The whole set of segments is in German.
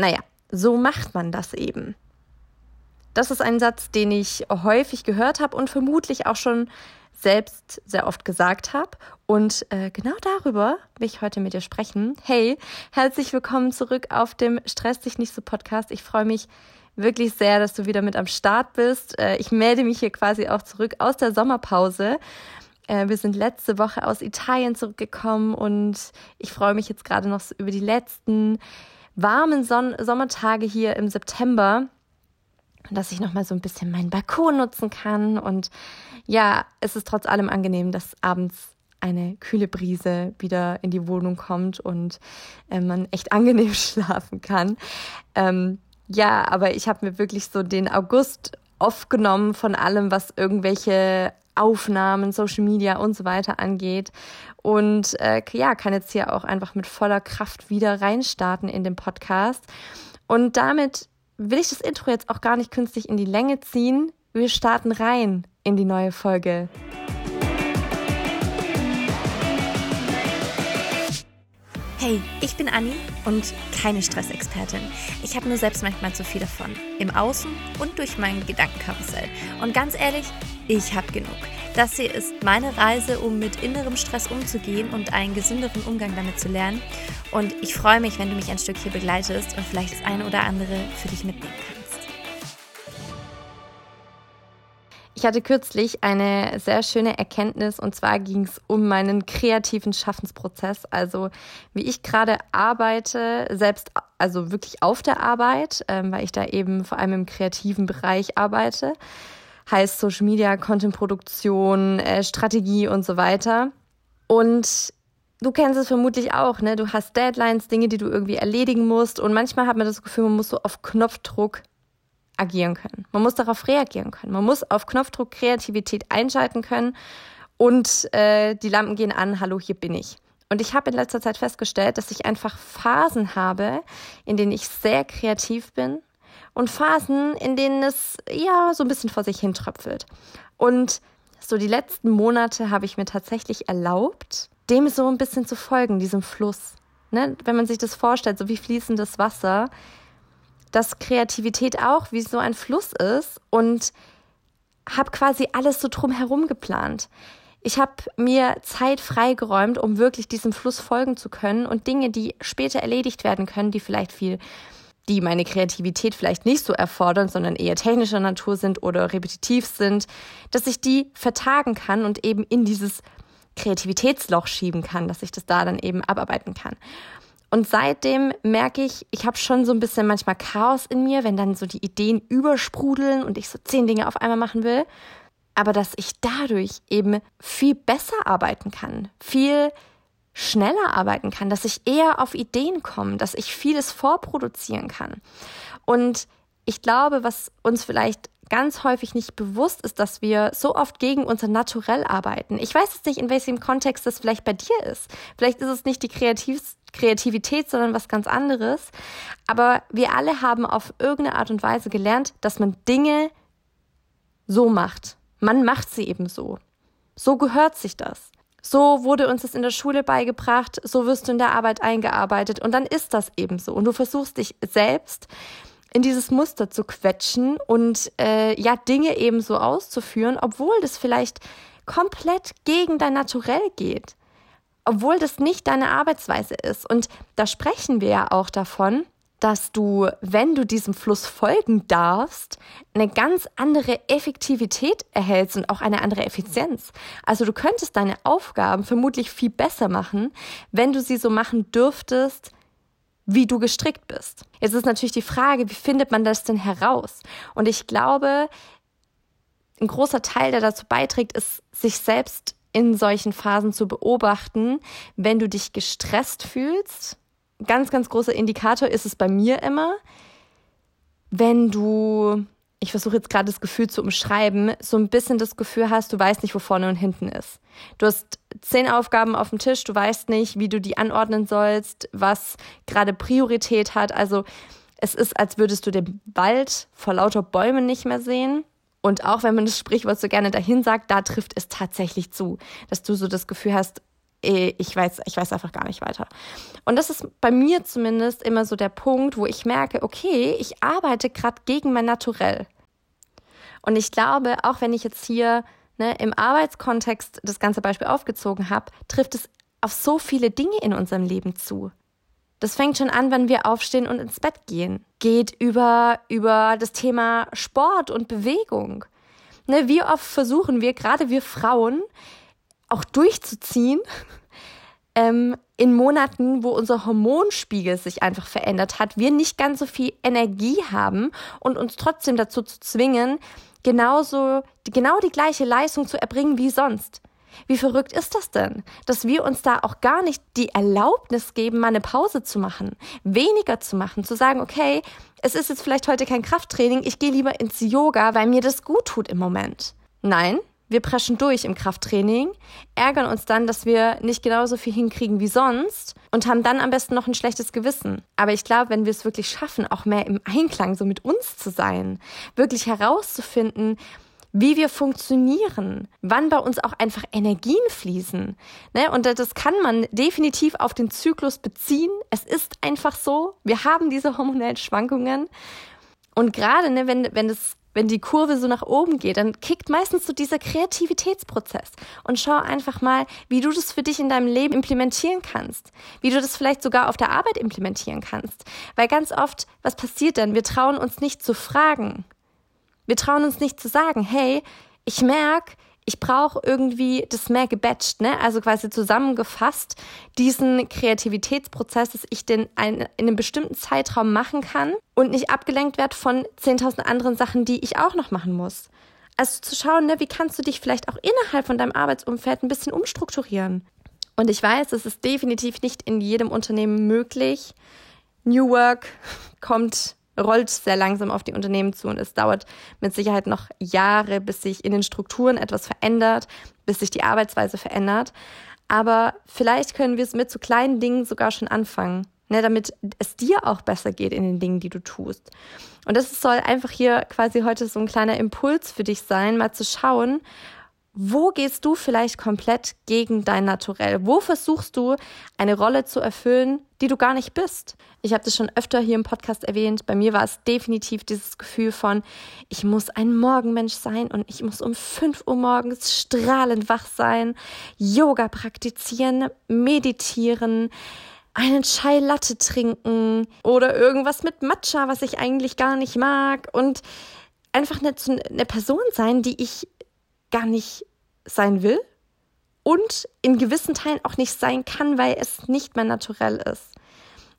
naja, so macht man das eben. Das ist ein Satz, den ich häufig gehört habe und vermutlich auch schon selbst sehr oft gesagt habe. Und äh, genau darüber will ich heute mit dir sprechen. Hey, herzlich willkommen zurück auf dem Stress dich nicht so Podcast. Ich freue mich wirklich sehr, dass du wieder mit am Start bist. Äh, ich melde mich hier quasi auch zurück aus der Sommerpause. Äh, wir sind letzte Woche aus Italien zurückgekommen und ich freue mich jetzt gerade noch über die letzten warmen Son Sommertage hier im September dass ich nochmal so ein bisschen meinen Balkon nutzen kann. Und ja, es ist trotz allem angenehm, dass abends eine kühle Brise wieder in die Wohnung kommt und äh, man echt angenehm schlafen kann. Ähm, ja, aber ich habe mir wirklich so den August aufgenommen von allem, was irgendwelche Aufnahmen, Social Media und so weiter angeht. Und äh, ja, kann jetzt hier auch einfach mit voller Kraft wieder reinstarten in den Podcast. Und damit will ich das Intro jetzt auch gar nicht künstlich in die Länge ziehen. Wir starten rein in die neue Folge. Hey, ich bin Anni und keine Stressexpertin. Ich habe nur selbst manchmal zu viel davon. Im Außen und durch mein Gedankenkarussell. Und ganz ehrlich, ich habe genug. Das hier ist meine Reise, um mit innerem Stress umzugehen und einen gesünderen Umgang damit zu lernen. Und ich freue mich, wenn du mich ein Stück hier begleitest und vielleicht das eine oder andere für dich mitnehmen kannst. Ich hatte kürzlich eine sehr schöne Erkenntnis und zwar ging es um meinen kreativen Schaffensprozess. Also wie ich gerade arbeite, selbst also wirklich auf der Arbeit, ähm, weil ich da eben vor allem im kreativen Bereich arbeite heißt Social Media, Content-Produktion, äh, Strategie und so weiter. Und du kennst es vermutlich auch, ne? Du hast Deadlines, Dinge, die du irgendwie erledigen musst. Und manchmal hat man das Gefühl, man muss so auf Knopfdruck agieren können. Man muss darauf reagieren können. Man muss auf Knopfdruck Kreativität einschalten können und äh, die Lampen gehen an, hallo, hier bin ich. Und ich habe in letzter Zeit festgestellt, dass ich einfach Phasen habe, in denen ich sehr kreativ bin und Phasen, in denen es ja so ein bisschen vor sich hin tröpfelt. Und so die letzten Monate habe ich mir tatsächlich erlaubt, dem so ein bisschen zu folgen, diesem Fluss. Ne? Wenn man sich das vorstellt, so wie fließendes Wasser, dass Kreativität auch wie so ein Fluss ist und habe quasi alles so drumherum geplant. Ich habe mir Zeit freigeräumt, um wirklich diesem Fluss folgen zu können und Dinge, die später erledigt werden können, die vielleicht viel die meine Kreativität vielleicht nicht so erfordern, sondern eher technischer Natur sind oder repetitiv sind, dass ich die vertagen kann und eben in dieses Kreativitätsloch schieben kann, dass ich das da dann eben abarbeiten kann. Und seitdem merke ich, ich habe schon so ein bisschen manchmal Chaos in mir, wenn dann so die Ideen übersprudeln und ich so zehn Dinge auf einmal machen will. Aber dass ich dadurch eben viel besser arbeiten kann, viel schneller arbeiten kann, dass ich eher auf Ideen komme, dass ich vieles vorproduzieren kann. Und ich glaube, was uns vielleicht ganz häufig nicht bewusst ist, dass wir so oft gegen unser Naturell arbeiten. Ich weiß jetzt nicht, in welchem Kontext das vielleicht bei dir ist. Vielleicht ist es nicht die Kreativ Kreativität, sondern was ganz anderes. Aber wir alle haben auf irgendeine Art und Weise gelernt, dass man Dinge so macht. Man macht sie eben so. So gehört sich das. So wurde uns das in der Schule beigebracht, so wirst du in der Arbeit eingearbeitet und dann ist das eben so. Und du versuchst dich selbst in dieses Muster zu quetschen und äh, ja, Dinge eben so auszuführen, obwohl das vielleicht komplett gegen dein Naturell geht. Obwohl das nicht deine Arbeitsweise ist. Und da sprechen wir ja auch davon, dass du, wenn du diesem Fluss folgen darfst, eine ganz andere Effektivität erhältst und auch eine andere Effizienz. Also du könntest deine Aufgaben vermutlich viel besser machen, wenn du sie so machen dürftest, wie du gestrickt bist. Jetzt ist natürlich die Frage, wie findet man das denn heraus? Und ich glaube, ein großer Teil, der dazu beiträgt, ist, sich selbst in solchen Phasen zu beobachten, wenn du dich gestresst fühlst ganz, ganz großer Indikator ist es bei mir immer, wenn du, ich versuche jetzt gerade das Gefühl zu umschreiben, so ein bisschen das Gefühl hast, du weißt nicht, wo vorne und hinten ist. Du hast zehn Aufgaben auf dem Tisch, du weißt nicht, wie du die anordnen sollst, was gerade Priorität hat. Also es ist, als würdest du den Wald vor lauter Bäumen nicht mehr sehen. Und auch wenn man das Sprichwort so gerne dahin sagt, da trifft es tatsächlich zu, dass du so das Gefühl hast, ich weiß, ich weiß einfach gar nicht weiter. Und das ist bei mir zumindest immer so der Punkt, wo ich merke, okay, ich arbeite gerade gegen mein Naturell. Und ich glaube, auch wenn ich jetzt hier ne, im Arbeitskontext das ganze Beispiel aufgezogen habe, trifft es auf so viele Dinge in unserem Leben zu. Das fängt schon an, wenn wir aufstehen und ins Bett gehen. Geht über, über das Thema Sport und Bewegung. Ne, wie oft versuchen wir, gerade wir Frauen, auch durchzuziehen, ähm, in Monaten, wo unser Hormonspiegel sich einfach verändert hat, wir nicht ganz so viel Energie haben und uns trotzdem dazu zu zwingen, genauso, genau die gleiche Leistung zu erbringen wie sonst. Wie verrückt ist das denn, dass wir uns da auch gar nicht die Erlaubnis geben, mal eine Pause zu machen, weniger zu machen, zu sagen, okay, es ist jetzt vielleicht heute kein Krafttraining, ich gehe lieber ins Yoga, weil mir das gut tut im Moment. Nein, wir preschen durch im Krafttraining, ärgern uns dann, dass wir nicht genauso viel hinkriegen wie sonst und haben dann am besten noch ein schlechtes Gewissen. Aber ich glaube, wenn wir es wirklich schaffen, auch mehr im Einklang so mit uns zu sein, wirklich herauszufinden, wie wir funktionieren, wann bei uns auch einfach Energien fließen. Ne? Und das kann man definitiv auf den Zyklus beziehen. Es ist einfach so. Wir haben diese hormonellen Schwankungen. Und gerade, ne, wenn, wenn das wenn die Kurve so nach oben geht, dann kickt meistens so dieser Kreativitätsprozess. Und schau einfach mal, wie du das für dich in deinem Leben implementieren kannst. Wie du das vielleicht sogar auf der Arbeit implementieren kannst. Weil ganz oft, was passiert denn? Wir trauen uns nicht zu fragen. Wir trauen uns nicht zu sagen, hey, ich merke, ich brauche irgendwie das mehr gebatcht, ne? Also quasi zusammengefasst, diesen Kreativitätsprozess, dass ich den ein, in einem bestimmten Zeitraum machen kann und nicht abgelenkt werde von 10.000 anderen Sachen, die ich auch noch machen muss. Also zu schauen, ne, wie kannst du dich vielleicht auch innerhalb von deinem Arbeitsumfeld ein bisschen umstrukturieren. Und ich weiß, es ist definitiv nicht in jedem Unternehmen möglich. New Work kommt rollt sehr langsam auf die Unternehmen zu und es dauert mit Sicherheit noch Jahre, bis sich in den Strukturen etwas verändert, bis sich die Arbeitsweise verändert. Aber vielleicht können wir es mit so kleinen Dingen sogar schon anfangen, ne, damit es dir auch besser geht in den Dingen, die du tust. Und das soll einfach hier quasi heute so ein kleiner Impuls für dich sein, mal zu schauen, wo gehst du vielleicht komplett gegen dein Naturell? Wo versuchst du eine Rolle zu erfüllen, die du gar nicht bist? Ich habe das schon öfter hier im Podcast erwähnt. Bei mir war es definitiv dieses Gefühl von, ich muss ein Morgenmensch sein und ich muss um 5 Uhr morgens strahlend wach sein, Yoga praktizieren, meditieren, einen Chai Latte trinken oder irgendwas mit Matcha, was ich eigentlich gar nicht mag und einfach eine, eine Person sein, die ich gar nicht sein will und in gewissen Teilen auch nicht sein kann, weil es nicht mehr naturell ist.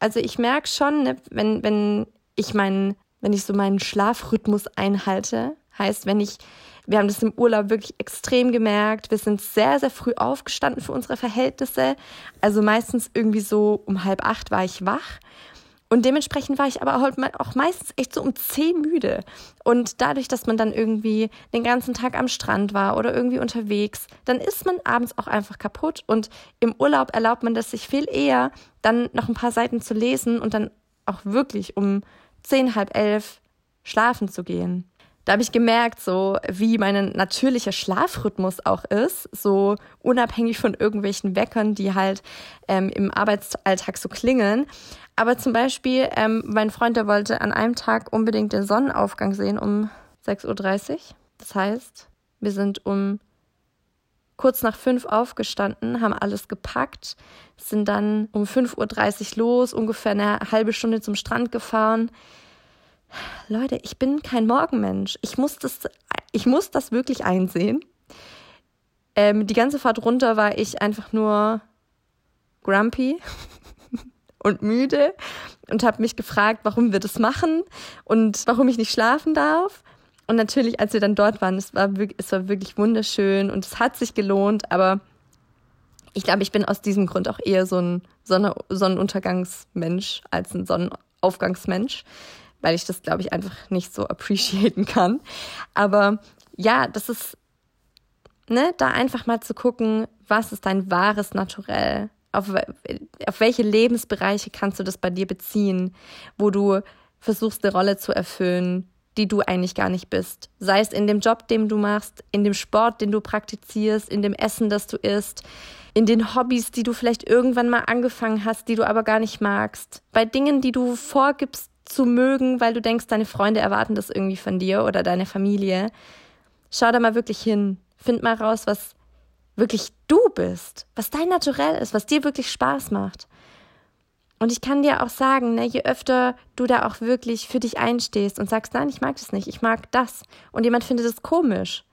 Also ich merke schon, ne, wenn, wenn ich meinen, wenn ich so meinen Schlafrhythmus einhalte, heißt, wenn ich, wir haben das im Urlaub wirklich extrem gemerkt, wir sind sehr, sehr früh aufgestanden für unsere Verhältnisse. Also meistens irgendwie so um halb acht war ich wach und dementsprechend war ich aber auch meistens echt so um zehn müde. Und dadurch, dass man dann irgendwie den ganzen Tag am Strand war oder irgendwie unterwegs, dann ist man abends auch einfach kaputt. Und im Urlaub erlaubt man das sich viel eher, dann noch ein paar Seiten zu lesen und dann auch wirklich um zehn, halb elf schlafen zu gehen. Da habe ich gemerkt, so wie mein natürlicher Schlafrhythmus auch ist, so unabhängig von irgendwelchen Weckern, die halt ähm, im Arbeitsalltag so klingeln. Aber zum Beispiel, ähm, mein Freund, der wollte an einem Tag unbedingt den Sonnenaufgang sehen um 6.30 Uhr. Das heißt, wir sind um kurz nach fünf aufgestanden, haben alles gepackt, sind dann um 5.30 Uhr los, ungefähr eine halbe Stunde zum Strand gefahren. Leute, ich bin kein Morgenmensch. Ich muss das, ich muss das wirklich einsehen. Ähm, die ganze Fahrt runter war ich einfach nur grumpy und müde und habe mich gefragt, warum wir das machen und warum ich nicht schlafen darf. Und natürlich, als wir dann dort waren, es war, wirklich, es war wirklich wunderschön und es hat sich gelohnt, aber ich glaube, ich bin aus diesem Grund auch eher so ein Sonne Sonnenuntergangsmensch als ein Sonnenaufgangsmensch, weil ich das, glaube ich, einfach nicht so appreciaten kann. Aber ja, das ist, ne, da einfach mal zu gucken, was ist dein wahres Naturell? auf, auf welche Lebensbereiche kannst du das bei dir beziehen, wo du versuchst, eine Rolle zu erfüllen, die du eigentlich gar nicht bist. Sei es in dem Job, den du machst, in dem Sport, den du praktizierst, in dem Essen, das du isst, in den Hobbys, die du vielleicht irgendwann mal angefangen hast, die du aber gar nicht magst, bei Dingen, die du vorgibst zu mögen, weil du denkst, deine Freunde erwarten das irgendwie von dir oder deine Familie. Schau da mal wirklich hin. Find mal raus, was wirklich du bist, was dein Naturell ist, was dir wirklich Spaß macht. Und ich kann dir auch sagen, ne, je öfter du da auch wirklich für dich einstehst und sagst, nein, ich mag das nicht, ich mag das, und jemand findet es komisch.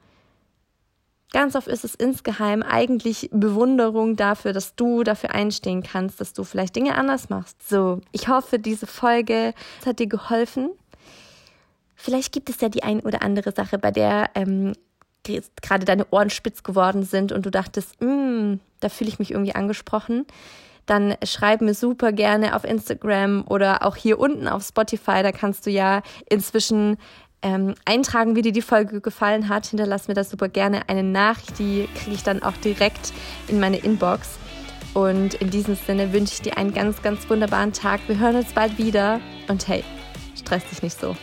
Ganz oft ist es insgeheim eigentlich Bewunderung dafür, dass du dafür einstehen kannst, dass du vielleicht Dinge anders machst. So, ich hoffe, diese Folge hat dir geholfen. Vielleicht gibt es ja die ein oder andere Sache, bei der ähm, gerade deine Ohren spitz geworden sind und du dachtest, mm, da fühle ich mich irgendwie angesprochen dann schreib mir super gerne auf Instagram oder auch hier unten auf Spotify. Da kannst du ja inzwischen ähm, eintragen, wie dir die Folge gefallen hat. Hinterlass mir das super gerne eine Nachricht, die kriege ich dann auch direkt in meine Inbox. Und in diesem Sinne wünsche ich dir einen ganz, ganz wunderbaren Tag. Wir hören uns bald wieder und hey, stress dich nicht so.